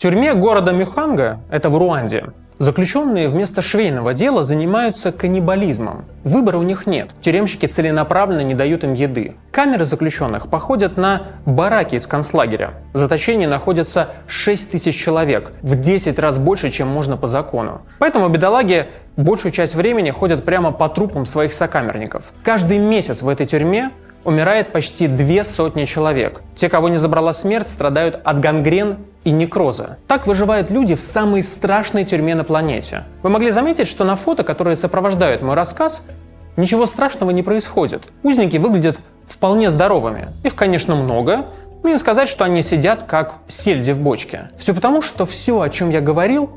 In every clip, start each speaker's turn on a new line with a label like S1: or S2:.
S1: тюрьме города Мюханга, это в Руанде, Заключенные вместо швейного дела занимаются каннибализмом. Выбора у них нет. Тюремщики целенаправленно не дают им еды. Камеры заключенных походят на бараки из концлагеря. В заточении находится 6 тысяч человек, в 10 раз больше, чем можно по закону. Поэтому бедолаги большую часть времени ходят прямо по трупам своих сокамерников. Каждый месяц в этой тюрьме умирает почти две сотни человек. Те, кого не забрала смерть, страдают от гангрен и некроза. Так выживают люди в самой страшной тюрьме на планете. Вы могли заметить, что на фото, которые сопровождают мой рассказ, ничего страшного не происходит. Узники выглядят вполне здоровыми. Их, конечно, много, но не сказать, что они сидят как сельди в бочке. Все потому, что все, о чем я говорил,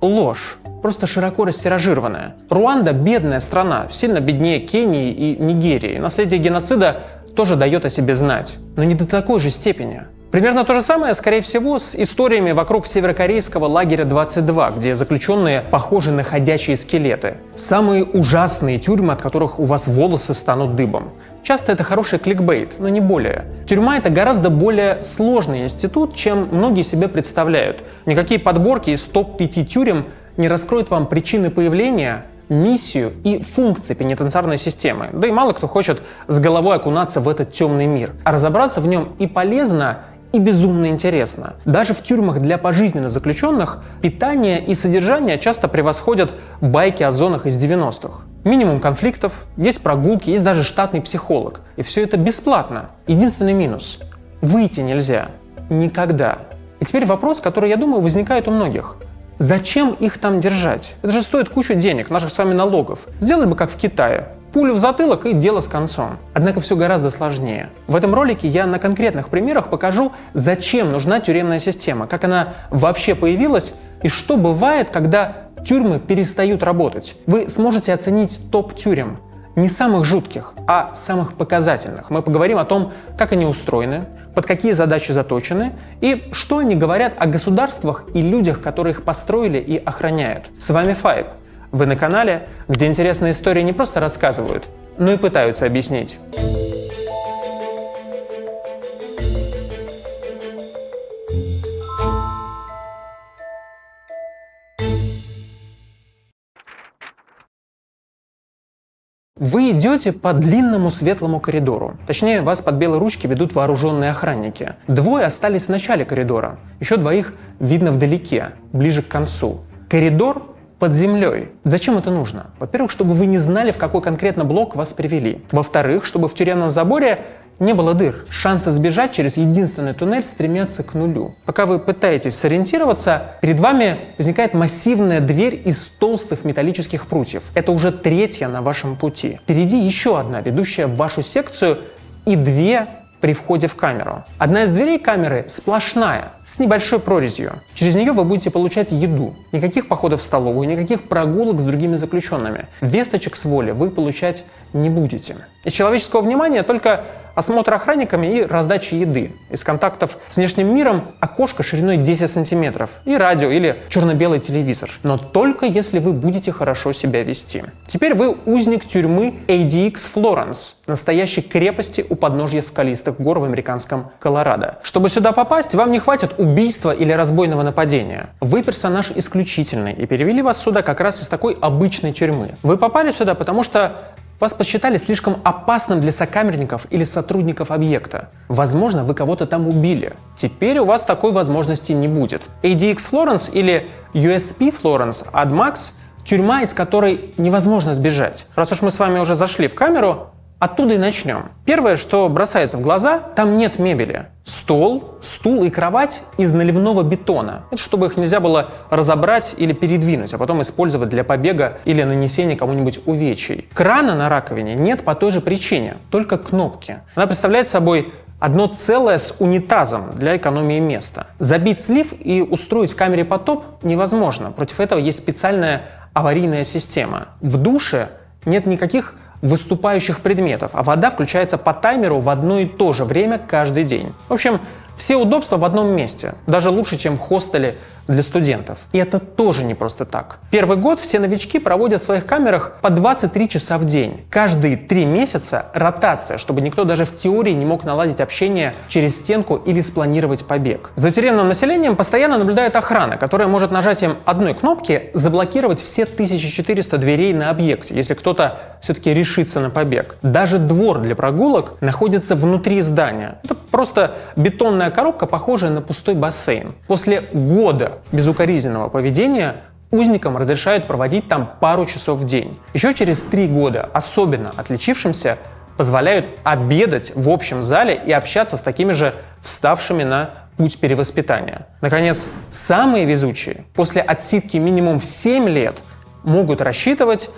S1: ложь, просто широко растиражированная. Руанда – бедная страна, сильно беднее Кении и Нигерии. Наследие геноцида тоже дает о себе знать, но не до такой же степени. Примерно то же самое, скорее всего, с историями вокруг северокорейского лагеря 22, где заключенные похожи на ходячие скелеты. Самые ужасные тюрьмы, от которых у вас волосы встанут дыбом. Часто это хороший кликбейт, но не более. Тюрьма — это гораздо более сложный институт, чем многие себе представляют. Никакие подборки из топ-5 тюрем не раскроют вам причины появления, миссию и функции пенитенциарной системы. Да и мало кто хочет с головой окунаться в этот темный мир. А разобраться в нем и полезно, и безумно интересно. Даже в тюрьмах для пожизненно заключенных питание и содержание часто превосходят байки о зонах из 90-х. Минимум конфликтов, есть прогулки, есть даже штатный психолог. И все это бесплатно. Единственный минус – выйти нельзя. Никогда. И теперь вопрос, который, я думаю, возникает у многих. Зачем их там держать? Это же стоит кучу денег, наших с вами налогов. Сделали бы как в Китае. Пулю в затылок и дело с концом. Однако все гораздо сложнее. В этом ролике я на конкретных примерах покажу, зачем нужна тюремная система, как она вообще появилась и что бывает, когда тюрьмы перестают работать. Вы сможете оценить топ тюрем. Не самых жутких, а самых показательных. Мы поговорим о том, как они устроены, под какие задачи заточены и что они говорят о государствах и людях, которые их построили и охраняют. С вами Файб. Вы на канале, где интересные истории не просто рассказывают, но и пытаются объяснить. Вы идете по длинному светлому коридору. Точнее, вас под белые ручки ведут вооруженные охранники. Двое остались в начале коридора. Еще двоих видно вдалеке, ближе к концу. Коридор под землей. Зачем это нужно? Во-первых, чтобы вы не знали, в какой конкретно блок вас привели. Во-вторых, чтобы в тюремном заборе не было дыр. Шансы сбежать через единственный туннель стремятся к нулю. Пока вы пытаетесь сориентироваться, перед вами возникает массивная дверь из толстых металлических прутьев. Это уже третья на вашем пути. Впереди еще одна, ведущая в вашу секцию, и две при входе в камеру. Одна из дверей камеры сплошная, с небольшой прорезью. Через нее вы будете получать еду. Никаких походов в столовую, никаких прогулок с другими заключенными. Весточек с воли вы получать не будете. Из человеческого внимания только осмотр охранниками и раздача еды. Из контактов с внешним миром окошко шириной 10 сантиметров и радио или черно-белый телевизор. Но только если вы будете хорошо себя вести. Теперь вы узник тюрьмы ADX Florence, настоящей крепости у подножья скалистых гор в американском Колорадо. Чтобы сюда попасть, вам не хватит убийства или разбойного нападения. Вы персонаж исключительный и перевели вас сюда как раз из такой обычной тюрьмы. Вы попали сюда, потому что вас посчитали слишком опасным для сокамерников или сотрудников объекта. Возможно, вы кого-то там убили. Теперь у вас такой возможности не будет. ADX Florence или USP Florence AdMax – тюрьма, из которой невозможно сбежать. Раз уж мы с вами уже зашли в камеру, Оттуда и начнем. Первое, что бросается в глаза, там нет мебели. Стол, стул и кровать из наливного бетона. Это чтобы их нельзя было разобрать или передвинуть, а потом использовать для побега или нанесения кому-нибудь увечий. Крана на раковине нет по той же причине, только кнопки. Она представляет собой одно целое с унитазом для экономии места. Забить слив и устроить в камере потоп невозможно. Против этого есть специальная аварийная система. В душе нет никаких выступающих предметов, а вода включается по таймеру в одно и то же время каждый день. В общем, Все удобства в одном месте, даже лучше, чем в хостеле для студентов. И это тоже не просто так. Первый год все новички проводят в своих камерах по 23 часа в день. Каждые три месяца ротация, чтобы никто даже в теории не мог наладить общение через стенку или спланировать побег. За тюремным населением постоянно наблюдает охрана, которая может нажатием одной кнопки заблокировать все 1400 дверей на объекте, если кто-то все-таки решится на побег. Даже двор для прогулок находится внутри здания. Это просто бетонная коробка, похожая на пустой бассейн. После года безукоризненного поведения узникам разрешают проводить там пару часов в день. Еще через три года особенно отличившимся позволяют обедать в общем зале и общаться с такими же вставшими на путь перевоспитания. Наконец, самые везучие после отсидки минимум в 7 лет могут рассчитывать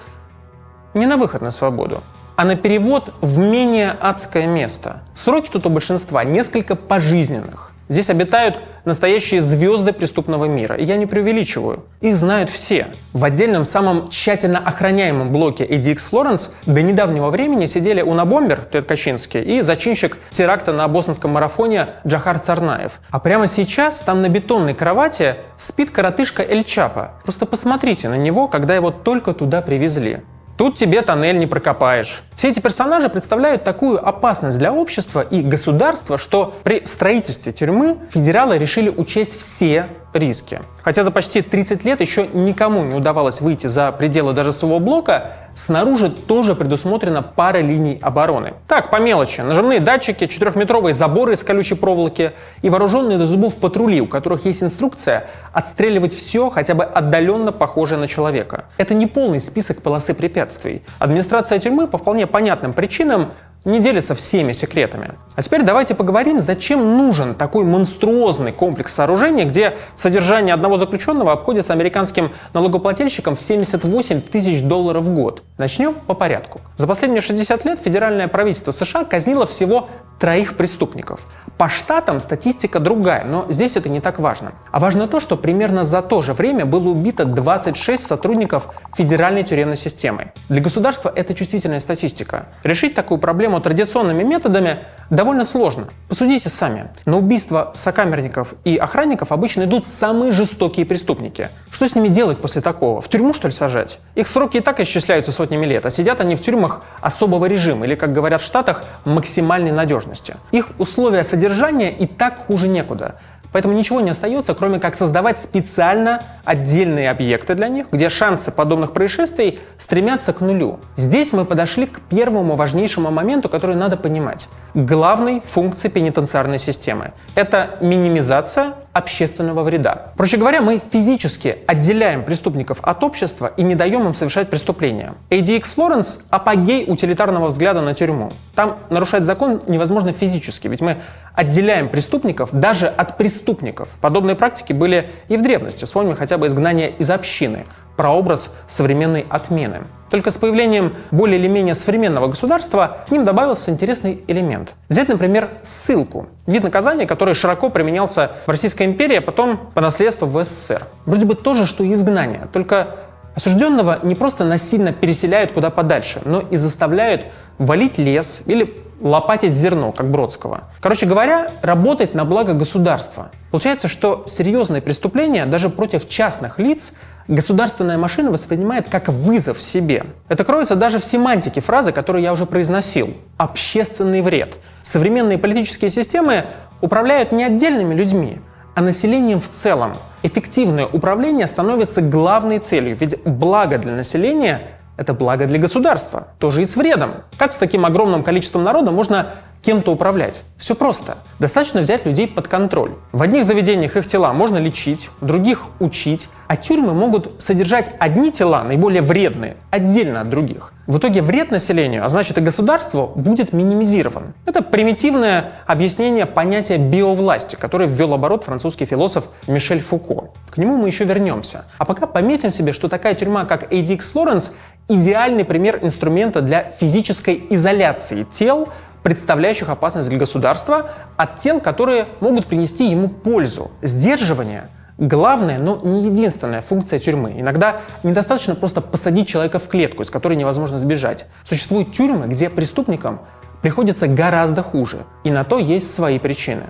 S1: не на выход на свободу, а на перевод в менее адское место. Сроки тут у большинства несколько пожизненных. Здесь обитают настоящие звезды преступного мира. И я не преувеличиваю. Их знают все. В отдельном, самом тщательно охраняемом блоке ADX Florence до недавнего времени сидели Унабомбер, Тед Качинский, и зачинщик теракта на бостонском марафоне Джахар Царнаев. А прямо сейчас там на бетонной кровати спит коротышка Эль Чапа. Просто посмотрите на него, когда его только туда привезли. Тут тебе тоннель не прокопаешь. Все эти персонажи представляют такую опасность для общества и государства, что при строительстве тюрьмы федералы решили учесть все риски. Хотя за почти 30 лет еще никому не удавалось выйти за пределы даже своего блока, снаружи тоже предусмотрена пара линий обороны. Так, по мелочи. Нажимные датчики, четырехметровые заборы из колючей проволоки и вооруженные до зубов патрули, у которых есть инструкция отстреливать все, хотя бы отдаленно похожее на человека. Это не полный список полосы препятствий. Администрация тюрьмы по вполне понятным причинам не делится всеми секретами. А теперь давайте поговорим, зачем нужен такой монструозный комплекс сооружений, где содержание одного заключенного обходится американским налогоплательщикам в 78 тысяч долларов в год. Начнем по порядку. За последние 60 лет федеральное правительство США казнило всего троих преступников. По штатам статистика другая, но здесь это не так важно. А важно то, что примерно за то же время было убито 26 сотрудников федеральной тюремной системы. Для государства это чувствительная статистика. Решить такую проблему традиционными методами довольно сложно. Посудите сами. На убийство сокамерников и охранников обычно идут самые жестокие преступники. Что с ними делать после такого? В тюрьму, что ли, сажать? Их сроки и так исчисляются сотнями лет, а сидят они в тюрьмах особого режима, или, как говорят в Штатах, максимальной надежности. Их условия содержания и так хуже некуда. Поэтому ничего не остается, кроме как создавать специально отдельные объекты для них, где шансы подобных происшествий стремятся к нулю. Здесь мы подошли к первому важнейшему моменту, который надо понимать. Главной функции пенитенциарной системы. Это минимизация общественного вреда. Проще говоря, мы физически отделяем преступников от общества и не даем им совершать преступления. ADX Florence — апогей утилитарного взгляда на тюрьму. Там нарушать закон невозможно физически, ведь мы отделяем преступников даже от преступников. Подобные практики были и в древности. Вспомним хотя бы изгнание из общины, прообраз современной отмены. Только с появлением более или менее современного государства к ним добавился интересный элемент. Взять, например, ссылку. Вид наказания, который широко применялся в Российской империи, а потом по наследству в СССР. Вроде бы то же, что и изгнание, только осужденного не просто насильно переселяют куда подальше, но и заставляют валить лес или лопатить зерно, как Бродского. Короче говоря, работать на благо государства. Получается, что серьезные преступления даже против частных лиц государственная машина воспринимает как вызов себе. Это кроется даже в семантике фразы, которую я уже произносил. Общественный вред. Современные политические системы управляют не отдельными людьми, а населением в целом. Эффективное управление становится главной целью, ведь благо для населения это благо для государства, тоже и с вредом. Как с таким огромным количеством народа можно кем-то управлять? Все просто. Достаточно взять людей под контроль. В одних заведениях их тела можно лечить, в других учить, а тюрьмы могут содержать одни тела, наиболее вредные, отдельно от других. В итоге вред населению, а значит и государству, будет минимизирован. Это примитивное объяснение понятия биовласти, которое ввел оборот французский философ Мишель Фуко. К нему мы еще вернемся. А пока пометим себе, что такая тюрьма, как ADX Florence, идеальный пример инструмента для физической изоляции тел, представляющих опасность для государства, от тел, которые могут принести ему пользу. Сдерживание главная, но не единственная функция тюрьмы. Иногда недостаточно просто посадить человека в клетку, из которой невозможно сбежать. Существуют тюрьмы, где преступникам приходится гораздо хуже, и на то есть свои причины.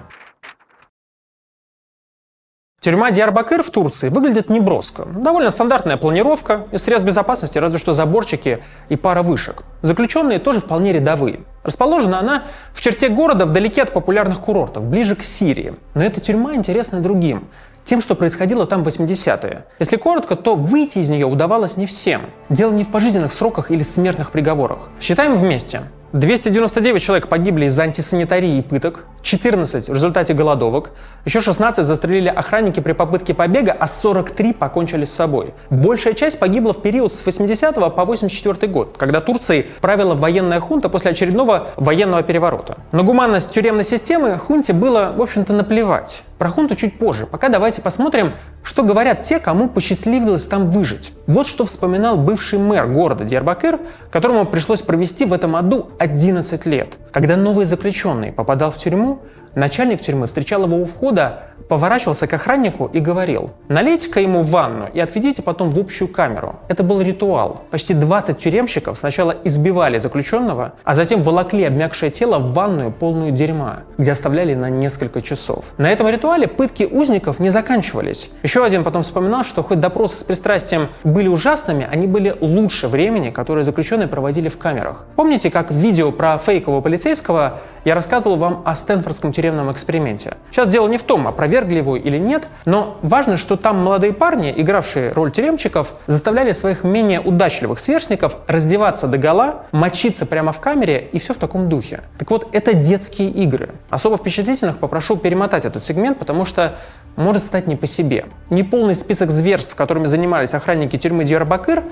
S1: Тюрьма Диарбакыр в Турции выглядит неброско. Довольно стандартная планировка, из средств безопасности разве что заборчики и пара вышек. Заключенные тоже вполне рядовые. Расположена она в черте города вдалеке от популярных курортов, ближе к Сирии. Но эта тюрьма интересна другим тем, что происходило там в 80-е. Если коротко, то выйти из нее удавалось не всем. Дело не в пожизненных сроках или смертных приговорах. Считаем вместе. 299 человек погибли из-за антисанитарии и пыток, 14 в результате голодовок, еще 16 застрелили охранники при попытке побега, а 43 покончили с собой. Большая часть погибла в период с 80 по 84 год, когда Турцией правила военная хунта после очередного военного переворота. На гуманность тюремной системы хунте было, в общем-то, наплевать. Про хунту чуть позже. Пока давайте посмотрим, что говорят те, кому посчастливилось там выжить. Вот что вспоминал бывший мэр города Диарбакыр, которому пришлось провести в этом аду 11 лет. Когда новый заключенный попадал в тюрьму, начальник тюрьмы встречал его у входа поворачивался к охраннику и говорил, налейте-ка ему ванну и отведите потом в общую камеру. Это был ритуал. Почти 20 тюремщиков сначала избивали заключенного, а затем волокли обмякшее тело в ванную полную дерьма, где оставляли на несколько часов. На этом ритуале пытки узников не заканчивались. Еще один потом вспоминал, что хоть допросы с пристрастием были ужасными, они были лучше времени, которое заключенные проводили в камерах. Помните, как в видео про фейкового полицейского я рассказывал вам о Стэнфордском тюремном эксперименте? Сейчас дело не в том, опровергли его или нет, но важно, что там молодые парни, игравшие роль тюремщиков, заставляли своих менее удачливых сверстников раздеваться до гола, мочиться прямо в камере и все в таком духе. Так вот, это детские игры. Особо впечатлительных попрошу перемотать этот сегмент, потому что может стать не по себе. Неполный список зверств, которыми занимались охранники тюрьмы Дьярбакыр,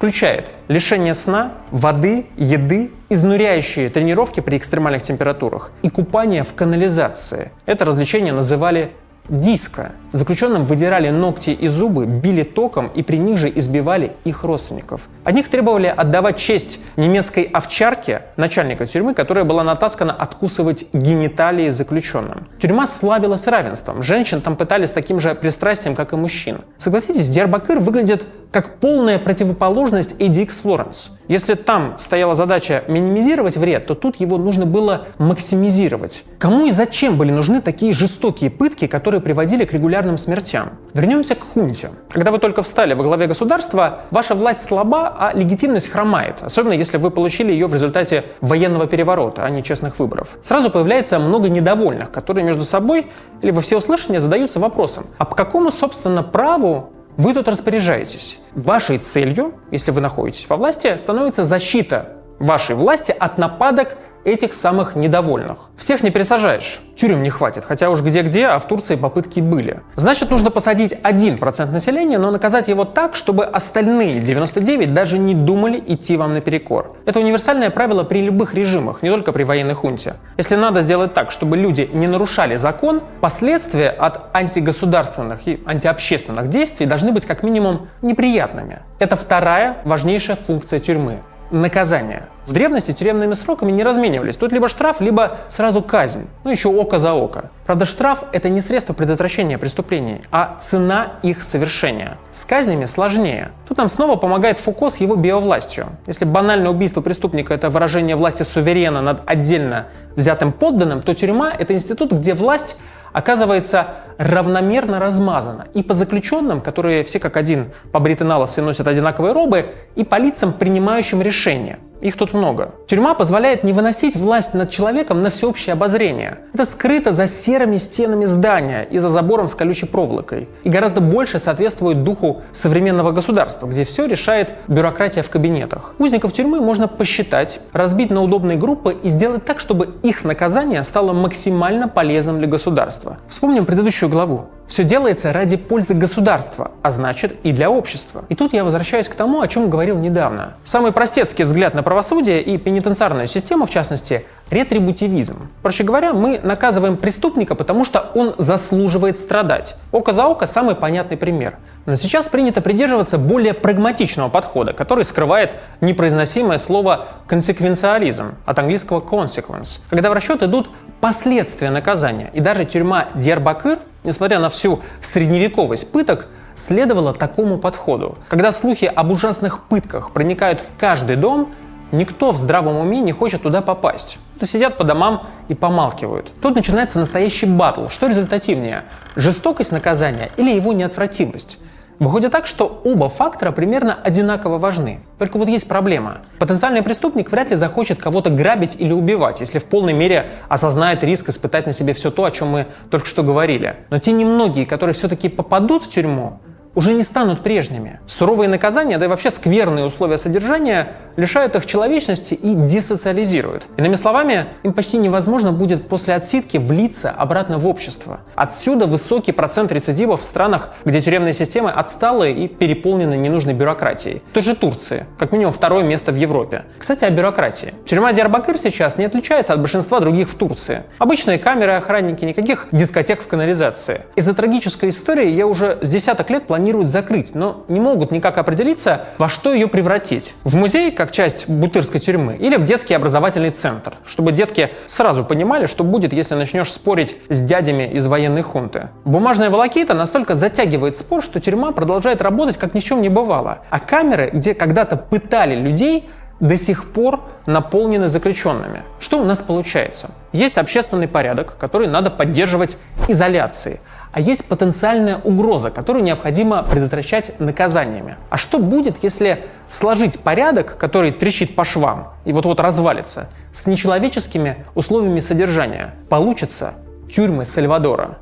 S1: включает лишение сна, воды, еды, изнуряющие тренировки при экстремальных температурах и купание в канализации. Это развлечение называли диска. Заключенным выдирали ногти и зубы, били током и при них же избивали их родственников. От них требовали отдавать честь немецкой овчарке, начальника тюрьмы, которая была натаскана откусывать гениталии заключенным. Тюрьма славилась равенством. Женщин там пытались с таким же пристрастием, как и мужчин. Согласитесь, Диарбакыр выглядит как полная противоположность ADX Florence. Если там стояла задача минимизировать вред, то тут его нужно было максимизировать. Кому и зачем были нужны такие жестокие пытки, которые приводили к регулярным смертям? Вернемся к хунте. Когда вы только встали во главе государства, ваша власть слаба, а легитимность хромает, особенно если вы получили ее в результате военного переворота, а не честных выборов. Сразу появляется много недовольных, которые между собой или во всеуслышание задаются вопросом, а по какому, собственно, праву вы тут распоряжаетесь. Вашей целью, если вы находитесь во власти, становится защита вашей власти от нападок этих самых недовольных. Всех не пересажаешь, тюрем не хватит, хотя уж где-где, а в Турции попытки были. Значит, нужно посадить 1% населения, но наказать его так, чтобы остальные 99 даже не думали идти вам наперекор. Это универсальное правило при любых режимах, не только при военной хунте. Если надо сделать так, чтобы люди не нарушали закон, последствия от антигосударственных и антиобщественных действий должны быть как минимум неприятными. Это вторая важнейшая функция тюрьмы наказания. В древности тюремными сроками не разменивались. Тут либо штраф, либо сразу казнь. Ну, еще око за око. Правда, штраф – это не средство предотвращения преступлений, а цена их совершения. С казнями сложнее. Тут нам снова помогает Фуко с его биовластью. Если банальное убийство преступника – это выражение власти суверена над отдельно взятым подданным, то тюрьма – это институт, где власть оказывается равномерно размазана и по заключенным, которые все как один побриты на лос и носят одинаковые робы, и по лицам, принимающим решения – их тут много. Тюрьма позволяет не выносить власть над человеком на всеобщее обозрение. Это скрыто за серыми стенами здания и за забором с колючей проволокой. И гораздо больше соответствует духу современного государства, где все решает бюрократия в кабинетах. Узников тюрьмы можно посчитать, разбить на удобные группы и сделать так, чтобы их наказание стало максимально полезным для государства. Вспомним предыдущую главу. Все делается ради пользы государства, а значит и для общества. И тут я возвращаюсь к тому, о чем говорил недавно. Самый простецкий взгляд на правосудие и пенитенциарную систему, в частности, ретрибутивизм. Проще говоря, мы наказываем преступника, потому что он заслуживает страдать. Око за око – самый понятный пример. Но сейчас принято придерживаться более прагматичного подхода, который скрывает непроизносимое слово консеквенциализм от английского consequence, когда в расчет идут последствия наказания. И даже тюрьма Дьярбакыр несмотря на всю средневековость пыток, следовала такому подходу. Когда слухи об ужасных пытках проникают в каждый дом, Никто в здравом уме не хочет туда попасть. То сидят по домам и помалкивают. Тут начинается настоящий батл. Что результативнее? Жестокость наказания или его неотвратимость? Выходит так, что оба фактора примерно одинаково важны. Только вот есть проблема. Потенциальный преступник вряд ли захочет кого-то грабить или убивать, если в полной мере осознает риск испытать на себе все то, о чем мы только что говорили. Но те немногие, которые все-таки попадут в тюрьму, уже не станут прежними. Суровые наказания, да и вообще скверные условия содержания лишают их человечности и десоциализируют. Иными словами, им почти невозможно будет после отсидки влиться обратно в общество. Отсюда высокий процент рецидивов в странах, где тюремные системы отсталые и переполнены ненужной бюрократией. В той же Турции, как минимум второе место в Европе. Кстати, о бюрократии. Тюрьма Диарбакыр сейчас не отличается от большинства других в Турции. Обычные камеры, охранники, никаких дискотек в канализации. Из-за трагической истории я уже с десяток лет планирую планируют закрыть, но не могут никак определиться, во что ее превратить. В музей, как часть бутырской тюрьмы, или в детский образовательный центр, чтобы детки сразу понимали, что будет, если начнешь спорить с дядями из военной хунты. Бумажная волокита настолько затягивает спор, что тюрьма продолжает работать, как ни в чем не бывало. А камеры, где когда-то пытали людей, до сих пор наполнены заключенными. Что у нас получается? Есть общественный порядок, который надо поддерживать изоляцией а есть потенциальная угроза, которую необходимо предотвращать наказаниями. А что будет, если сложить порядок, который трещит по швам и вот-вот развалится, с нечеловеческими условиями содержания? Получится тюрьмы Сальвадора.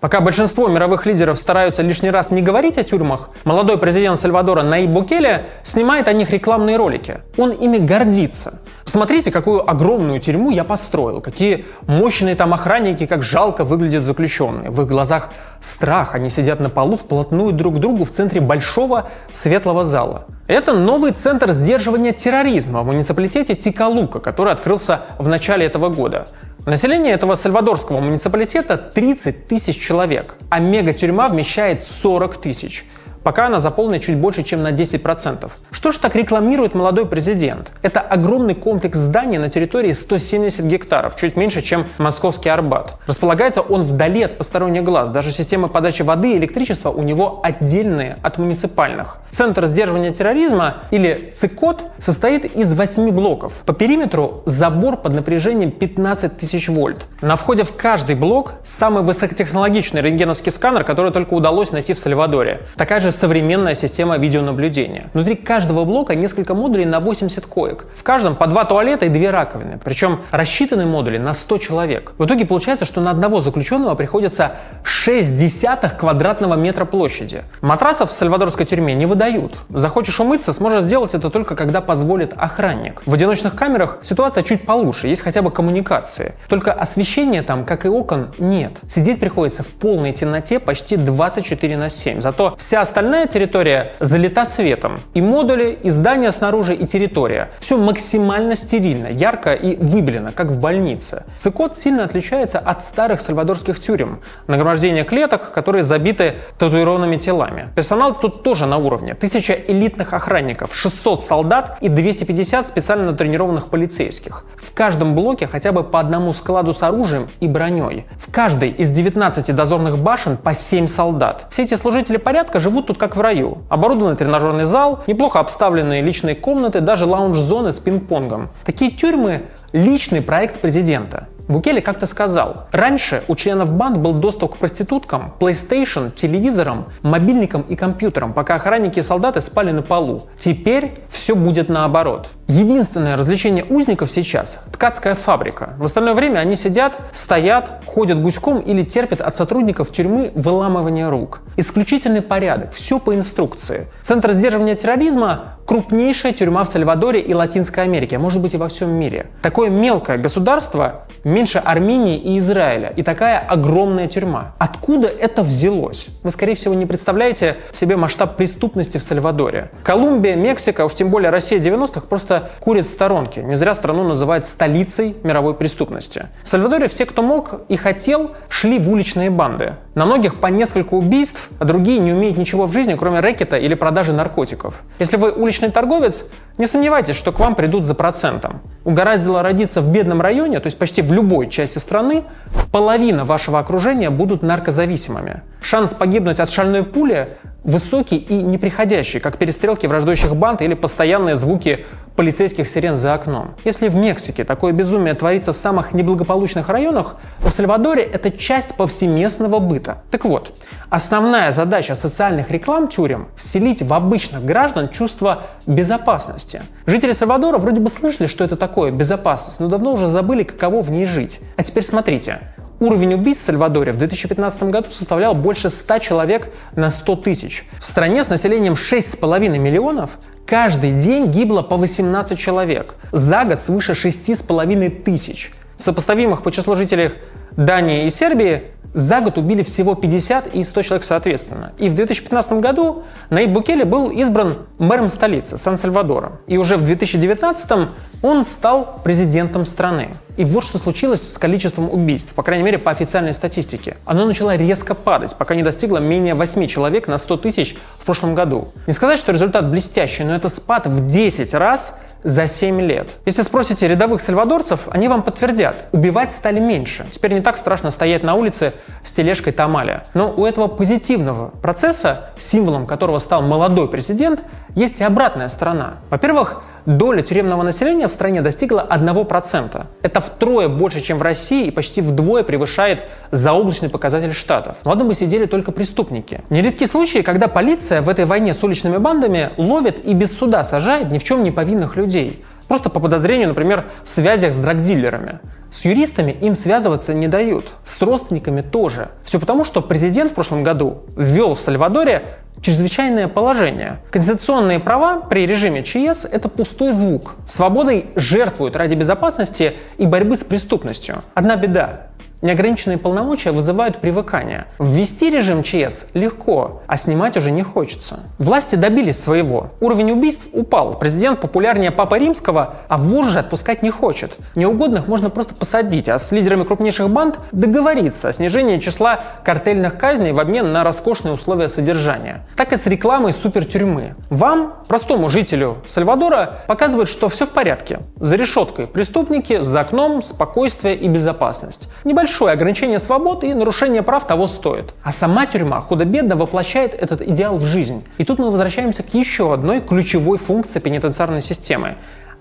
S1: Пока большинство мировых лидеров стараются лишний раз не говорить о тюрьмах, молодой президент Сальвадора Наиб Букеле снимает о них рекламные ролики. Он ими гордится. Посмотрите, какую огромную тюрьму я построил, какие мощные там охранники, как жалко выглядят заключенные. В их глазах страх, они сидят на полу вплотную друг к другу в центре большого светлого зала. Это новый центр сдерживания терроризма в муниципалитете Тикалука, который открылся в начале этого года. Население этого сальвадорского муниципалитета 30 тысяч человек, а мега-тюрьма вмещает 40 тысяч пока она заполнена чуть больше, чем на 10%. Что же так рекламирует молодой президент? Это огромный комплекс зданий на территории 170 гектаров, чуть меньше, чем московский Арбат. Располагается он вдали от посторонних глаз. Даже системы подачи воды и электричества у него отдельные от муниципальных. Центр сдерживания терроризма, или ЦИКОТ, состоит из 8 блоков. По периметру забор под напряжением 15 тысяч вольт. На входе в каждый блок самый высокотехнологичный рентгеновский сканер, который только удалось найти в Сальвадоре. Такая же современная система видеонаблюдения. Внутри каждого блока несколько модулей на 80 коек. В каждом по два туалета и две раковины. Причем рассчитаны модули на 100 человек. В итоге получается, что на одного заключенного приходится 6 десятых квадратного метра площади. Матрасов в сальвадорской тюрьме не выдают. Захочешь умыться, сможешь сделать это только когда позволит охранник. В одиночных камерах ситуация чуть получше, есть хотя бы коммуникации. Только освещения там, как и окон, нет. Сидеть приходится в полной темноте почти 24 на 7. Зато вся остальная остальная территория залита светом. И модули, и здания снаружи, и территория. Все максимально стерильно, ярко и выбелено, как в больнице. Цикот сильно отличается от старых сальвадорских тюрем. Нагромождение клеток, которые забиты татуированными телами. Персонал тут тоже на уровне. Тысяча элитных охранников, 600 солдат и 250 специально натренированных полицейских. В каждом блоке хотя бы по одному складу с оружием и броней. В каждой из 19 дозорных башен по 7 солдат. Все эти служители порядка живут тут тут как в раю. Оборудованный тренажерный зал, неплохо обставленные личные комнаты, даже лаунж-зоны с пинг-понгом. Такие тюрьмы – личный проект президента. Букеле как-то сказал, раньше у членов банд был доступ к проституткам, PlayStation, телевизорам, мобильникам и компьютерам, пока охранники и солдаты спали на полу. Теперь все будет наоборот. Единственное развлечение узников сейчас – ткацкая фабрика. В остальное время они сидят, стоят, ходят гуськом или терпят от сотрудников тюрьмы выламывание рук. Исключительный порядок, все по инструкции. Центр сдерживания терроризма – крупнейшая тюрьма в Сальвадоре и Латинской Америке, а может быть и во всем мире. Такое мелкое государство меньше Армении и Израиля, и такая огромная тюрьма. Откуда это взялось? Вы, скорее всего, не представляете себе масштаб преступности в Сальвадоре. Колумбия, Мексика, уж тем более Россия 90-х просто курят в сторонке. Не зря страну называют столицей мировой преступности. В Сальвадоре все, кто мог и хотел, шли в уличные банды. На многих по несколько убийств, а другие не умеют ничего в жизни, кроме рэкета или продажи наркотиков. Если вы уличный торговец, не сомневайтесь, что к вам придут за процентом. Угораздило родиться в бедном районе, то есть почти в любой части страны, половина вашего окружения будут наркозависимыми. Шанс погибнуть от шальной пули высокий и неприходящий, как перестрелки враждующих банд или постоянные звуки полицейских сирен за окном. Если в Мексике такое безумие творится в самых неблагополучных районах, в Сальвадоре это часть повсеместного быта. Так вот, основная задача социальных реклам тюрем – вселить в обычных граждан чувство безопасности. Жители Сальвадора вроде бы слышали, что это такое безопасность, но давно уже забыли, каково в ней жить. А теперь смотрите, Уровень убийств в Сальвадоре в 2015 году составлял больше 100 человек на 100 тысяч. В стране с населением 6,5 миллионов каждый день гибло по 18 человек. За год свыше 6,5 тысяч. В сопоставимых по числу жителей Дании и Сербии за год убили всего 50 и 100 человек соответственно. И в 2015 году Наиб Букеле был избран мэром столицы Сан-Сальвадора. И уже в 2019 он стал президентом страны. И вот что случилось с количеством убийств, по крайней мере по официальной статистике. Оно начало резко падать, пока не достигло менее 8 человек на 100 тысяч в прошлом году. Не сказать, что результат блестящий, но это спад в 10 раз за 7 лет. Если спросите рядовых сальвадорцев, они вам подтвердят, убивать стали меньше. Теперь не так страшно стоять на улице с тележкой тамаля. Но у этого позитивного процесса, символом которого стал молодой президент, есть и обратная сторона. Во-первых, доля тюремного населения в стране достигла 1%. Это втрое больше, чем в России и почти вдвое превышает заоблачный показатель штатов. В одном бы сидели только преступники. Нередки случаи, когда полиция в этой войне с уличными бандами ловит и без суда сажает ни в чем не повинных людей. Просто по подозрению, например, в связях с драгдилерами. С юристами им связываться не дают. С родственниками тоже. Все потому, что президент в прошлом году ввел в Сальвадоре чрезвычайное положение. Конституционные права при режиме ЧС – это пустой звук. Свободой жертвуют ради безопасности и борьбы с преступностью. Одна беда. Неограниченные полномочия вызывают привыкание. Ввести режим ЧС легко, а снимать уже не хочется. Власти добились своего. Уровень убийств упал. Президент популярнее Папы Римского, а вор же отпускать не хочет. Неугодных можно просто посадить, а с лидерами крупнейших банд договориться о снижении числа картельных казней в обмен на роскошные условия содержания. Так и с рекламой супертюрьмы. Вам, простому жителю Сальвадора, показывают, что все в порядке. За решеткой преступники, за окном спокойствие и безопасность. Небольшой большое ограничение свобод и нарушение прав того стоит. А сама тюрьма худо-бедно воплощает этот идеал в жизнь. И тут мы возвращаемся к еще одной ключевой функции пенитенциарной системы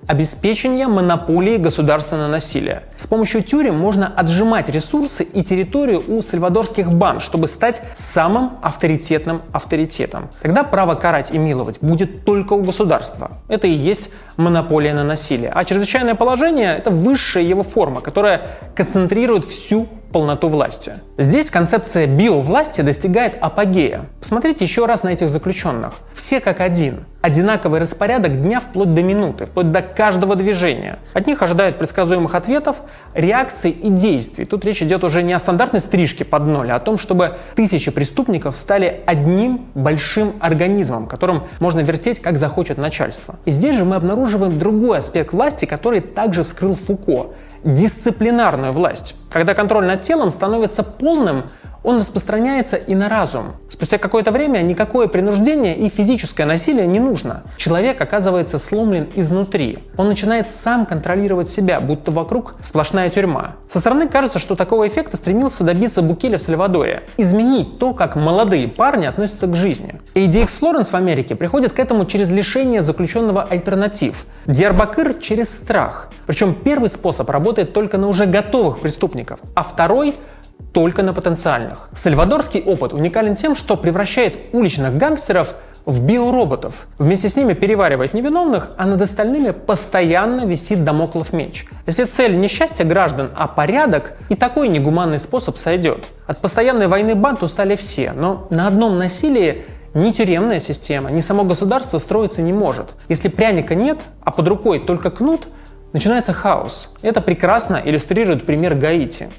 S1: обеспечение монополии государственного насилия. С помощью тюрем можно отжимать ресурсы и территорию у сальвадорских банд, чтобы стать самым авторитетным авторитетом. Тогда право карать и миловать будет только у государства. Это и есть монополия на насилие. А чрезвычайное положение – это высшая его форма, которая концентрирует всю полноту власти. Здесь концепция биовласти достигает апогея. Посмотрите еще раз на этих заключенных. Все как один. Одинаковый распорядок дня вплоть до минуты, вплоть до каждого движения. От них ожидают предсказуемых ответов, реакций и действий. Тут речь идет уже не о стандартной стрижке под ноль, а о том, чтобы тысячи преступников стали одним большим организмом, которым можно вертеть, как захочет начальство. И здесь же мы обнаруживаем другой аспект власти, который также вскрыл Фуко дисциплинарную власть. Когда контроль над телом становится полным, он распространяется и на разум. Спустя какое-то время никакое принуждение и физическое насилие не нужно. Человек оказывается сломлен изнутри. Он начинает сам контролировать себя, будто вокруг сплошная тюрьма. Со стороны кажется, что такого эффекта стремился добиться Букеле в Сальвадоре. Изменить то, как молодые парни относятся к жизни. И DX Лоренс в Америке приходит к этому через лишение заключенного альтернатив. Диарбакыр через страх. Причем первый способ работает только на уже готовых преступников, а второй только на потенциальных. Сальвадорский опыт уникален тем, что превращает уличных гангстеров в биороботов. Вместе с ними переваривает невиновных, а над остальными постоянно висит домоклов меч. Если цель не счастье граждан, а порядок, и такой негуманный способ сойдет. От постоянной войны банд устали все, но на одном насилии ни тюремная система, ни само государство строиться не может. Если пряника нет, а под рукой только кнут, начинается хаос. Это прекрасно иллюстрирует пример Гаити.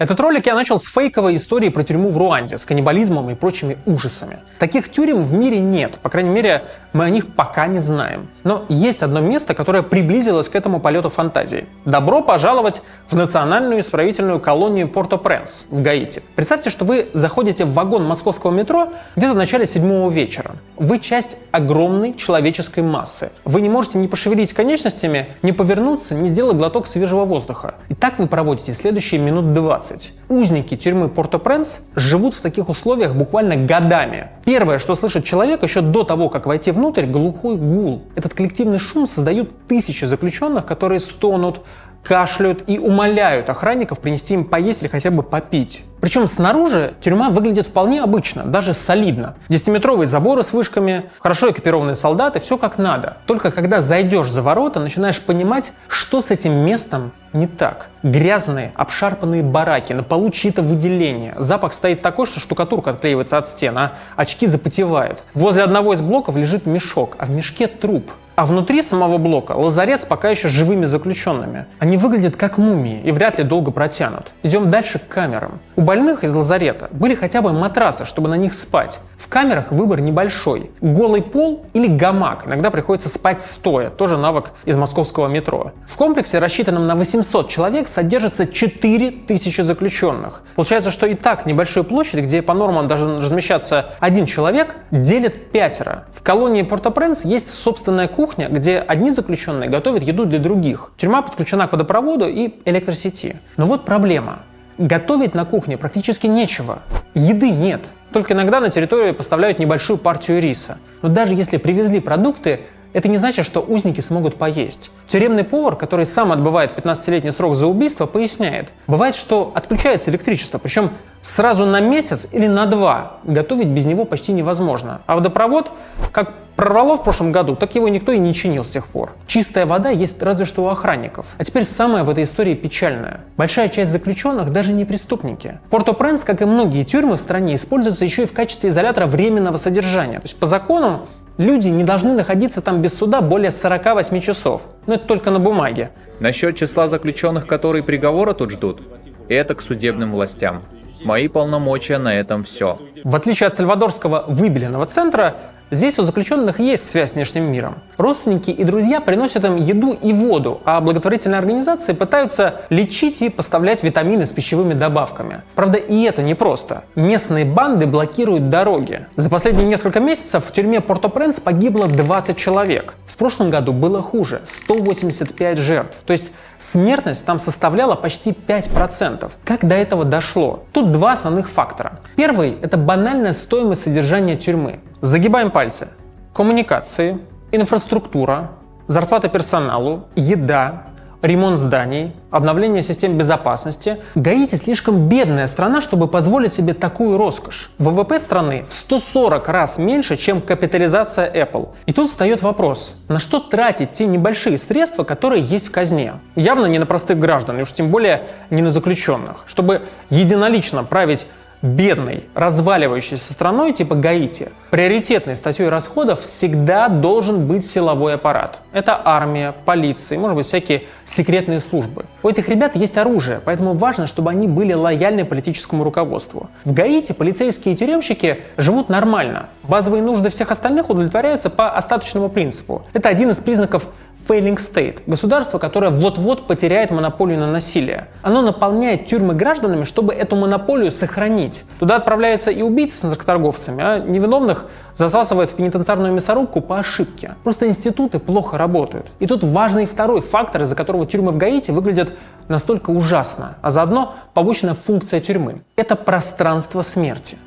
S1: Этот ролик я начал с фейковой истории про тюрьму в Руанде с каннибализмом и прочими ужасами. Таких тюрем в мире нет, по крайней мере, мы о них пока не знаем. Но есть одно место, которое приблизилось к этому полету фантазии. Добро пожаловать в национальную исправительную колонию Порто-Пренс в Гаити. Представьте, что вы заходите в вагон московского метро где-то в начале седьмого вечера. Вы часть огромной человеческой массы. Вы не можете ни пошевелить конечностями, ни повернуться, ни сделать глоток свежего воздуха. И так вы проводите следующие минут 20. 20. Узники тюрьмы Порто-Пренс живут в таких условиях буквально годами. Первое, что слышит человек еще до того, как войти внутрь, глухой гул. Этот коллективный шум создают тысячи заключенных, которые стонут, кашляют и умоляют охранников принести им поесть или хотя бы попить. Причем снаружи тюрьма выглядит вполне обычно, даже солидно. Десятиметровые заборы с вышками, хорошо экипированные солдаты, все как надо. Только когда зайдешь за ворота, начинаешь понимать, что с этим местом не так. Грязные, обшарпанные бараки, на полу чьи-то выделения. Запах стоит такой, что штукатурка отклеивается от стен, а очки запотевают. Возле одного из блоков лежит мешок, а в мешке труп. А внутри самого блока лазарет пока еще живыми заключенными. Они выглядят как мумии и вряд ли долго протянут. Идем дальше к камерам. У больных из лазарета были хотя бы матрасы, чтобы на них спать. В камерах выбор небольшой. Голый пол или гамак. Иногда приходится спать стоя. Тоже навык из московского метро. В комплексе, рассчитанном на 800 человек, содержится 4000 заключенных. Получается, что и так небольшую площадь, где по нормам должен размещаться один человек, делит пятеро. В колонии Порто-Пренс есть собственная кухня, где одни заключенные готовят еду для других. Тюрьма подключена к водопроводу и электросети. Но вот проблема. Готовить на кухне практически нечего. Еды нет. Только иногда на территорию поставляют небольшую партию риса. Но даже если привезли продукты, это не значит, что узники смогут поесть. Тюремный повар, который сам отбывает 15-летний срок за убийство, поясняет. Бывает, что отключается электричество, причем сразу на месяц или на два. Готовить без него почти невозможно. А водопровод, как прорвало в прошлом году, так его никто и не чинил с тех пор. Чистая вода есть разве что у охранников. А теперь самое в этой истории печальное. Большая часть заключенных даже не преступники. Порто-Пренс, как и многие тюрьмы в стране, используется еще и в качестве изолятора временного содержания. То есть по закону Люди не должны находиться там без суда более 48 часов. Но это только на бумаге.
S2: Насчет числа заключенных, которые приговора тут ждут, это к судебным властям. Мои полномочия на этом все.
S1: В отличие от сальвадорского выбеленного центра, Здесь у заключенных есть связь с внешним миром. Родственники и друзья приносят им еду и воду, а благотворительные организации пытаются лечить и поставлять витамины с пищевыми добавками. Правда, и это непросто. Местные банды блокируют дороги. За последние несколько месяцев в тюрьме Порто-Пренс погибло 20 человек. В прошлом году было хуже – 185 жертв. То есть смертность там составляла почти 5%. Как до этого дошло? Тут два основных фактора. Первый – это банальная стоимость содержания тюрьмы. Загибаем пальцы. Коммуникации, инфраструктура, зарплата персоналу, еда, ремонт зданий, обновление систем безопасности. Гаити слишком бедная страна, чтобы позволить себе такую роскошь. ВВП страны в 140 раз меньше, чем капитализация Apple. И тут встает вопрос, на что тратить те небольшие средства, которые есть в казне? Явно не на простых граждан, и уж тем более не на заключенных. Чтобы единолично править бедной, разваливающейся страной типа Гаити, приоритетной статьей расходов всегда должен быть силовой аппарат. Это армия, полиция, может быть, всякие секретные службы. У этих ребят есть оружие, поэтому важно, чтобы они были лояльны политическому руководству. В Гаити полицейские и тюремщики живут нормально. Базовые нужды всех остальных удовлетворяются по остаточному принципу. Это один из признаков failing state – государство, которое вот-вот потеряет монополию на насилие. Оно наполняет тюрьмы гражданами, чтобы эту монополию сохранить. Туда отправляются и убийцы с наркоторговцами, а невиновных засасывает в пенитенциарную мясорубку по ошибке. Просто институты плохо работают. И тут важный второй фактор, из-за которого тюрьмы в Гаити выглядят настолько ужасно, а заодно побочная функция тюрьмы. Это пространство смерти.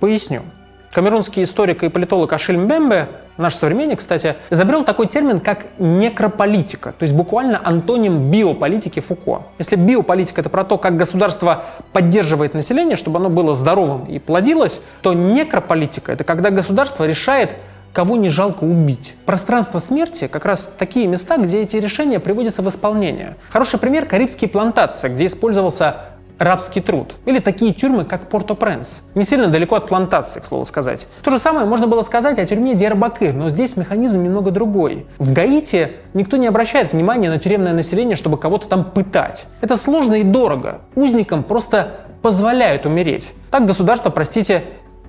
S1: Поясню. Камерунский историк и политолог Ашиль Мбембе наш современник, кстати, изобрел такой термин, как некрополитика, то есть буквально антоним биополитики Фуко. Если биополитика — это про то, как государство поддерживает население, чтобы оно было здоровым и плодилось, то некрополитика — это когда государство решает, кого не жалко убить. Пространство смерти — как раз такие места, где эти решения приводятся в исполнение. Хороший пример — карибские плантации, где использовался рабский труд. Или такие тюрьмы, как Порто-Пренс. Не сильно далеко от плантации, к слову сказать. То же самое можно было сказать о тюрьме Диарбакыр, но здесь механизм немного другой. В Гаити никто не обращает внимания на тюремное население, чтобы кого-то там пытать. Это сложно и дорого. Узникам просто позволяют умереть. Так государство, простите,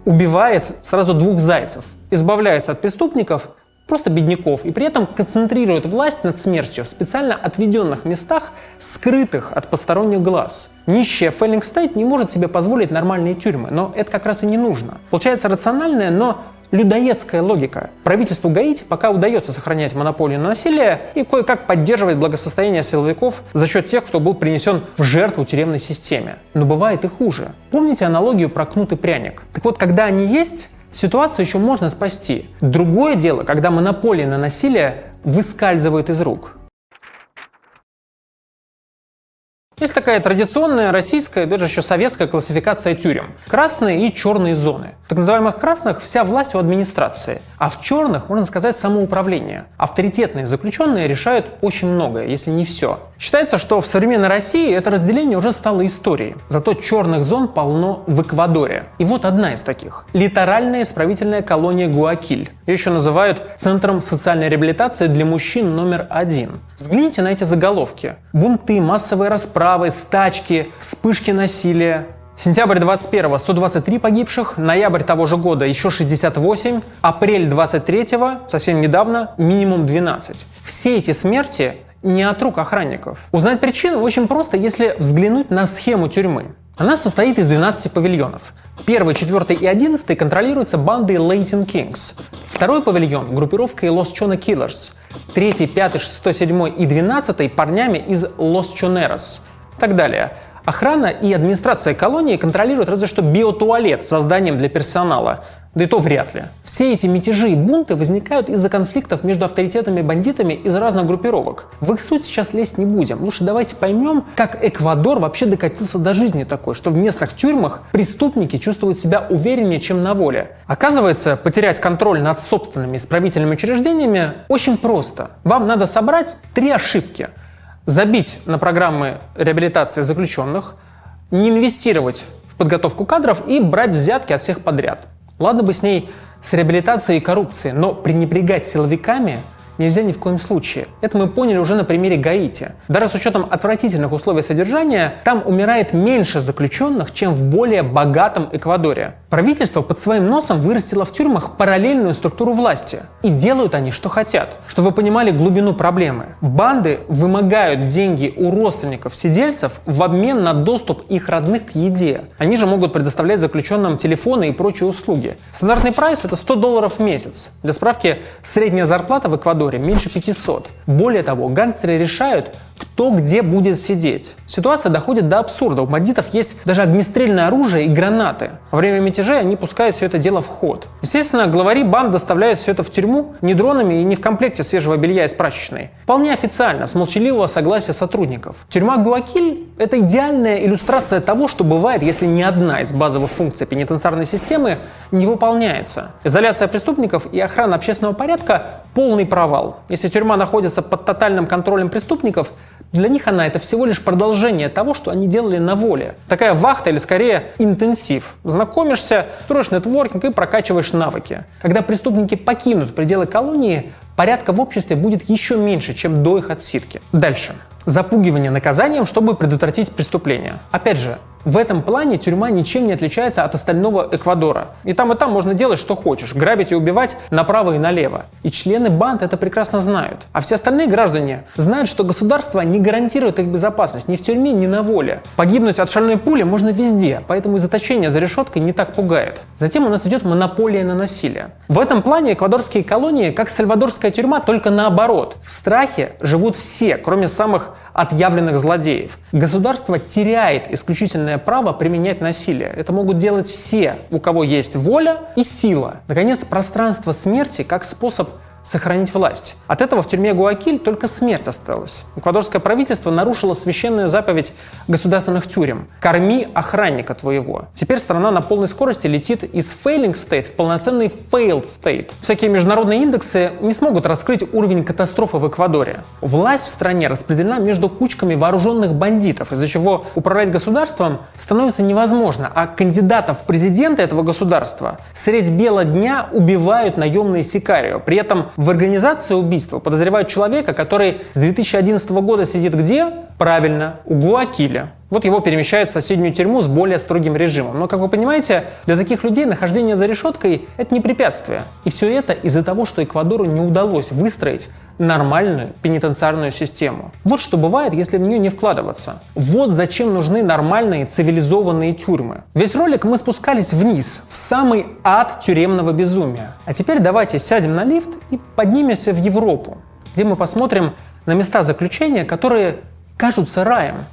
S1: убивает сразу двух зайцев. Избавляется от преступников просто бедняков, и при этом концентрирует власть над смертью в специально отведенных местах, скрытых от посторонних глаз. Нищая Феллинг не может себе позволить нормальные тюрьмы, но это как раз и не нужно. Получается рациональная, но людоедская логика. Правительству Гаити пока удается сохранять монополию на насилие и кое-как поддерживать благосостояние силовиков за счет тех, кто был принесен в жертву тюремной системе. Но бывает и хуже. Помните аналогию про кнут и пряник? Так вот, когда они есть, ситуацию еще можно спасти. Другое дело, когда монополия на насилие выскальзывает из рук. Есть такая традиционная российская, даже еще советская классификация тюрем. Красные и черные зоны. В так называемых красных вся власть у администрации, а в черных, можно сказать, самоуправление. Авторитетные заключенные решают очень многое, если не все. Считается, что в современной России это разделение уже стало историей. Зато черных зон полно в Эквадоре. И вот одна из таких. Литеральная исправительная колония Гуакиль. Ее еще называют Центром социальной реабилитации для мужчин номер один. Взгляните на эти заголовки. Бунты, массовые расправы, стачки, вспышки насилия. Сентябрь 21 123 погибших, ноябрь того же года еще 68, апрель 23 совсем недавно минимум 12. Все эти смерти не от рук охранников. Узнать причину очень просто, если взглянуть на схему тюрьмы. Она состоит из 12 павильонов. Первый, четвертый и одиннадцатый контролируются бандой Лейтин Кингс. Второй павильон – группировкой Лос Чона Киллерс. Третий, пятый, шестой, седьмой и двенадцатый – парнями из Чонерос. И так далее. Охрана и администрация колонии контролируют разве что биотуалет с созданием для персонала. Да и то вряд ли. Все эти мятежи и бунты возникают из-за конфликтов между авторитетами и бандитами из разных группировок. В их суть сейчас лезть не будем. Лучше давайте поймем, как Эквадор вообще докатился до жизни такой, что в местных тюрьмах преступники чувствуют себя увереннее, чем на воле. Оказывается, потерять контроль над собственными исправительными учреждениями очень просто. Вам надо собрать три ошибки. Забить на программы реабилитации заключенных, не инвестировать в подготовку кадров и брать взятки от всех подряд. Ладно бы с ней с реабилитацией и коррупцией, но пренебрегать силовиками нельзя ни в коем случае. Это мы поняли уже на примере Гаити. Даже с учетом отвратительных условий содержания, там умирает меньше заключенных, чем в более богатом Эквадоре. Правительство под своим носом вырастило в тюрьмах параллельную структуру власти. И делают они, что хотят. Чтобы вы понимали глубину проблемы. Банды вымогают деньги у родственников сидельцев в обмен на доступ их родных к еде. Они же могут предоставлять заключенным телефоны и прочие услуги. Стандартный прайс это 100 долларов в месяц. Для справки, средняя зарплата в Эквадоре Эквадоре меньше 500. Более того, гангстеры решают, кто где будет сидеть. Ситуация доходит до абсурда. У бандитов есть даже огнестрельное оружие и гранаты. Во время мятежей они пускают все это дело в ход. Естественно, главари банд доставляют все это в тюрьму не дронами и не в комплекте свежего белья из прачечной. Вполне официально, с молчаливого согласия сотрудников. Тюрьма Гуакиль – это идеальная иллюстрация того, что бывает, если ни одна из базовых функций пенитенциарной системы не выполняется. Изоляция преступников и охрана общественного порядка – полный провал. Если тюрьма находится под тотальным контролем преступников, для них она это всего лишь продолжение того, что они делали на воле. Такая вахта или скорее интенсив. Знакомишься, строишь нетворкинг и прокачиваешь навыки. Когда преступники покинут пределы колонии, порядка в обществе будет еще меньше, чем до их отсидки. Дальше. Запугивание наказанием, чтобы предотвратить преступление. Опять же, в этом плане тюрьма ничем не отличается от остального Эквадора. И там и там можно делать, что хочешь, грабить и убивать направо и налево. И члены банд это прекрасно знают. А все остальные граждане знают, что государство не гарантирует их безопасность ни в тюрьме, ни на воле. Погибнуть от шальной пули можно везде, поэтому и заточение за решеткой не так пугает. Затем у нас идет монополия на насилие. В этом плане эквадорские колонии, как сальвадорская тюрьма, только наоборот. В страхе живут все, кроме самых отъявленных злодеев. Государство теряет исключительное право применять насилие. Это могут делать все, у кого есть воля и сила. Наконец, пространство смерти как способ сохранить власть. От этого в тюрьме Гуакиль только смерть осталась. Эквадорское правительство нарушило священную заповедь государственных тюрем «Корми охранника твоего». Теперь страна на полной скорости летит из failing state в полноценный failed state. Всякие международные индексы не смогут раскрыть уровень катастрофы в Эквадоре. Власть в стране распределена между кучками вооруженных бандитов, из-за чего управлять государством становится невозможно, а кандидатов в президенты этого государства средь бела дня убивают наемные сикарио. При этом в организации убийства подозревают человека, который с 2011 года сидит где? Правильно, у Гуакиля. Вот его перемещают в соседнюю тюрьму с более строгим режимом. Но, как вы понимаете, для таких людей нахождение за решеткой – это не препятствие. И все это из-за того, что Эквадору не удалось выстроить нормальную пенитенциарную систему. Вот что бывает, если в нее не вкладываться. Вот зачем нужны нормальные цивилизованные тюрьмы. Весь ролик мы спускались вниз, в самый ад тюремного безумия. А теперь давайте сядем на лифт и поднимемся в Европу, где мы посмотрим на места заключения, которые кажутся раем.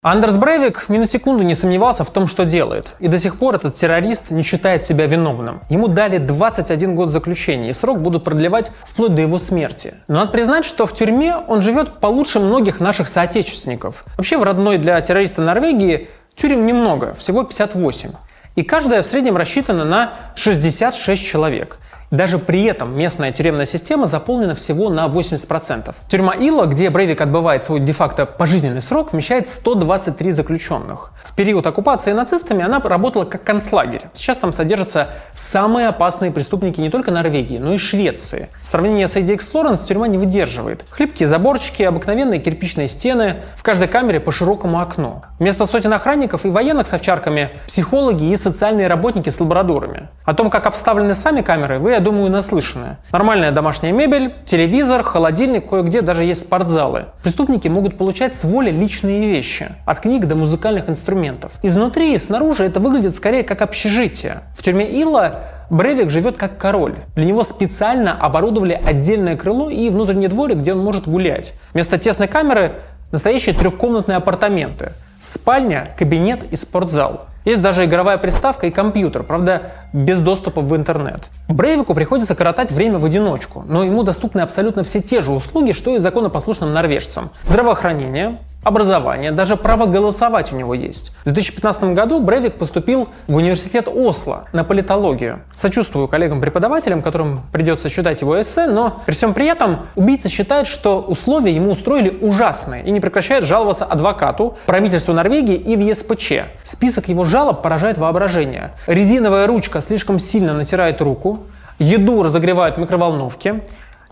S1: Андерс Брейвик ни на секунду не сомневался в том, что делает. И до сих пор этот террорист не считает себя виновным. Ему дали 21 год заключения, и срок будут продлевать вплоть до его смерти. Но надо признать, что в тюрьме он живет получше многих наших соотечественников. Вообще в родной для террориста Норвегии тюрем немного, всего 58. И каждая в среднем рассчитана на 66 человек. Даже при этом местная тюремная система заполнена всего на 80%. Тюрьма Ила, где Брейвик отбывает свой де-факто пожизненный срок, вмещает 123 заключенных. В период оккупации нацистами она работала как концлагерь. Сейчас там содержатся самые опасные преступники не только Норвегии, но и Швеции. Сравнение с ADX Florence тюрьма не выдерживает. Хлипкие заборчики, обыкновенные кирпичные стены, в каждой камере по широкому окну. Вместо сотен охранников и военных с овчарками – психологи и социальные работники с лабрадорами. О том, как обставлены сами камеры, вы я думаю, наслышанное. Нормальная домашняя мебель, телевизор, холодильник, кое-где даже есть спортзалы. Преступники могут получать с воли личные вещи, от книг до музыкальных инструментов. Изнутри и снаружи это выглядит скорее как общежитие. В тюрьме Илла Брейвик живет как король. Для него специально оборудовали отдельное крыло и внутренний дворик, где он может гулять. Вместо тесной камеры настоящие трехкомнатные апартаменты. Спальня, кабинет и спортзал. Есть даже игровая приставка и компьютер, правда, без доступа в интернет. Брейвику приходится коротать время в одиночку, но ему доступны абсолютно все те же услуги, что и законопослушным норвежцам. Здравоохранение, образование, даже право голосовать у него есть. В 2015 году Брейвик поступил в университет Осло на политологию. Сочувствую коллегам-преподавателям, которым придется читать его эссе, но при всем при этом убийца считает, что условия ему устроили ужасные и не прекращает жаловаться адвокату, правительству Норвегии и в ЕСПЧ. Список его жалоб поражает воображение. Резиновая ручка слишком сильно натирает руку, еду разогревают в микроволновке,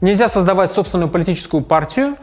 S1: нельзя создавать собственную политическую партию,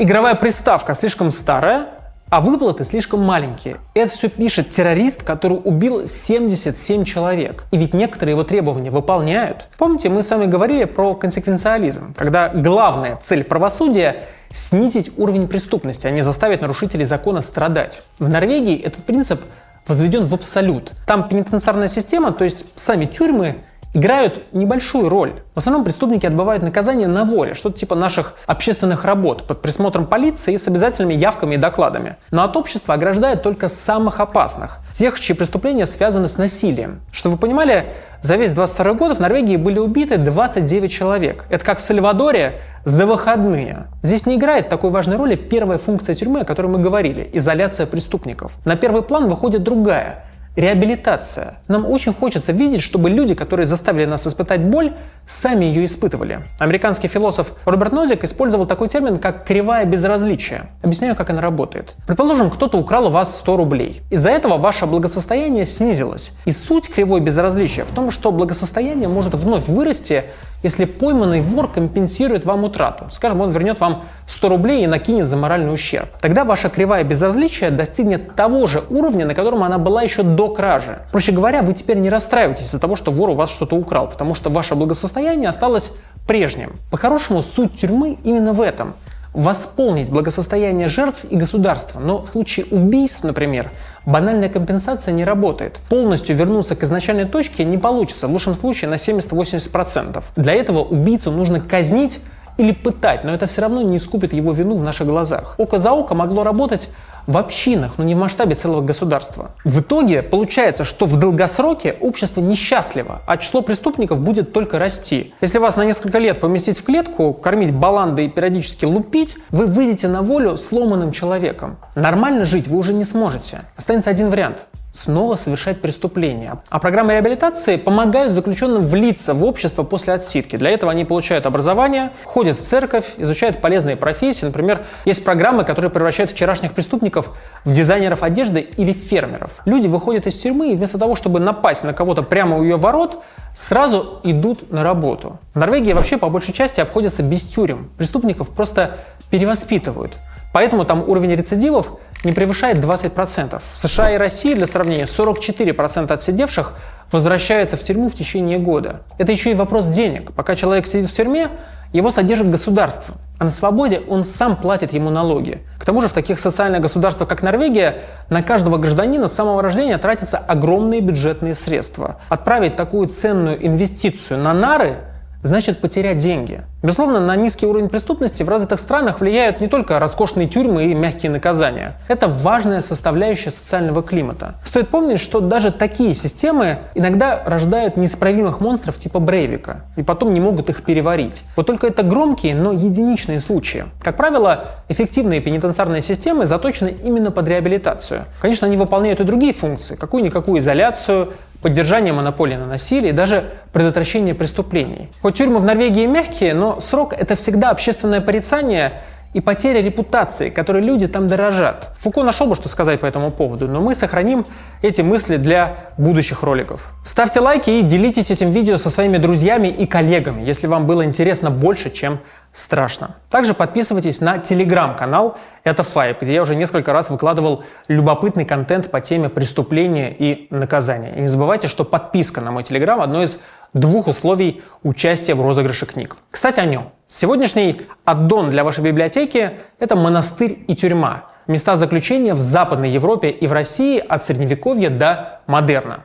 S1: игровая приставка слишком старая, а выплаты слишком маленькие. Это все пишет террорист, который убил 77 человек. И ведь некоторые его требования выполняют. Помните, мы с вами говорили про консеквенциализм, когда главная цель правосудия – снизить уровень преступности, а не заставить нарушителей закона страдать. В Норвегии этот принцип возведен в абсолют. Там пенитенциарная система, то есть сами тюрьмы, играют небольшую роль. В основном преступники отбывают наказание на воле, что-то типа наших общественных работ, под присмотром полиции с обязательными явками и докладами. Но от общества ограждают только самых опасных, тех, чьи преступления связаны с насилием. Что вы понимали, за весь 22 год в Норвегии были убиты 29 человек. Это как в Сальвадоре за выходные. Здесь не играет такой важной роли первая функция тюрьмы, о которой мы говорили – изоляция преступников. На первый план выходит другая – реабилитация. Нам очень хочется видеть, чтобы люди, которые заставили нас испытать боль, сами ее испытывали. Американский философ Роберт Нозик использовал такой термин, как кривая безразличия. Объясняю, как она работает. Предположим, кто-то украл у вас 100 рублей. Из-за этого ваше благосостояние снизилось. И суть кривой безразличия в том, что благосостояние может вновь вырасти, если пойманный вор компенсирует вам утрату. Скажем, он вернет вам 100 рублей и накинет за моральный ущерб. Тогда ваша кривая безразличия достигнет того же уровня, на котором она была еще до кражи. Проще говоря, вы теперь не расстраиваетесь из-за того, что вор у вас что-то украл, потому что ваше благосостояние осталось прежним. По-хорошему, суть тюрьмы именно в этом – восполнить благосостояние жертв и государства. Но в случае убийств, например, банальная компенсация не работает. Полностью вернуться к изначальной точке не получится, в лучшем случае на 70-80%. Для этого убийцу нужно казнить или пытать, но это все равно не искупит его вину в наших глазах. Око за око могло работать в общинах, но не в масштабе целого государства. В итоге получается, что в долгосроке общество несчастливо, а число преступников будет только расти. Если вас на несколько лет поместить в клетку, кормить баланды и периодически лупить, вы выйдете на волю сломанным человеком. Нормально жить вы уже не сможете. Останется один вариант снова совершать преступления. А программы реабилитации помогают заключенным влиться в общество после отсидки. Для этого они получают образование, ходят в церковь, изучают полезные профессии. Например, есть программы, которые превращают вчерашних преступников в дизайнеров одежды или фермеров. Люди выходят из тюрьмы и вместо того, чтобы напасть на кого-то прямо у ее ворот, сразу идут на работу. В Норвегии вообще по большей части обходятся без тюрем. Преступников просто перевоспитывают. Поэтому там уровень рецидивов не превышает 20%. В США и России, для сравнения, 44% отсидевших возвращаются в тюрьму в течение года. Это еще и вопрос денег. Пока человек сидит в тюрьме, его содержит государство, а на свободе он сам платит ему налоги. К тому же в таких социальных государствах, как Норвегия, на каждого гражданина с самого рождения тратятся огромные бюджетные средства. Отправить такую ценную инвестицию на нары значит потерять деньги. Безусловно, на низкий уровень преступности в развитых странах влияют не только роскошные тюрьмы и мягкие наказания. Это важная составляющая социального климата. Стоит помнить, что даже такие системы иногда рождают неисправимых монстров типа Брейвика, и потом не могут их переварить. Вот только это громкие, но единичные случаи. Как правило, эффективные пенитенциарные системы заточены именно под реабилитацию. Конечно, они выполняют и другие функции, какую-никакую изоляцию, поддержание монополии на насилие и даже предотвращение преступлений. Хоть тюрьмы в Норвегии мягкие, но срок это всегда общественное порицание и потеря репутации, которой люди там дорожат. Фуко нашел бы, что сказать по этому поводу, но мы сохраним эти мысли для будущих роликов. Ставьте лайки и делитесь этим видео со своими друзьями и коллегами, если вам было интересно больше, чем страшно. Также подписывайтесь на телеграм-канал «Это Файп», где я уже несколько раз выкладывал любопытный контент по теме преступления и наказания. И не забывайте, что подписка на мой телеграм – одно из двух условий участия в розыгрыше книг. Кстати, о нем. Сегодняшний аддон для вашей библиотеки – это монастырь и тюрьма. Места заключения в Западной Европе и в России от Средневековья до модерна.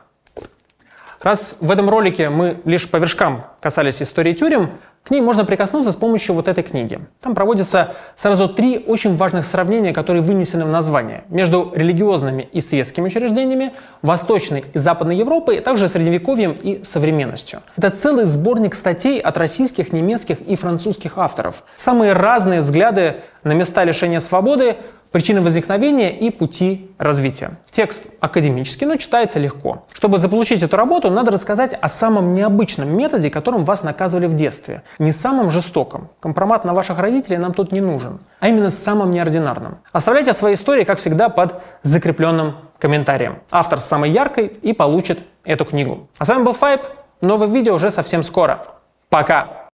S1: Раз в этом ролике мы лишь по вершкам касались истории тюрем, к ней можно прикоснуться с помощью вот этой книги. Там проводятся сразу три очень важных сравнения, которые вынесены в название. Между религиозными и светскими учреждениями, Восточной и Западной Европой, а также Средневековьем и современностью. Это целый сборник статей от российских, немецких и французских авторов. Самые разные взгляды на места лишения свободы, причины возникновения и пути развития. Текст академический, но читается легко. Чтобы заполучить эту работу, надо рассказать о самом необычном методе, которым вас наказывали в детстве. Не самым жестоком. Компромат на ваших родителей нам тут не нужен. А именно самым неординарным. Оставляйте свои истории, как всегда, под закрепленным комментарием. Автор самой яркой и получит эту книгу. А с вами был Файп. Новое видео уже совсем скоро. Пока!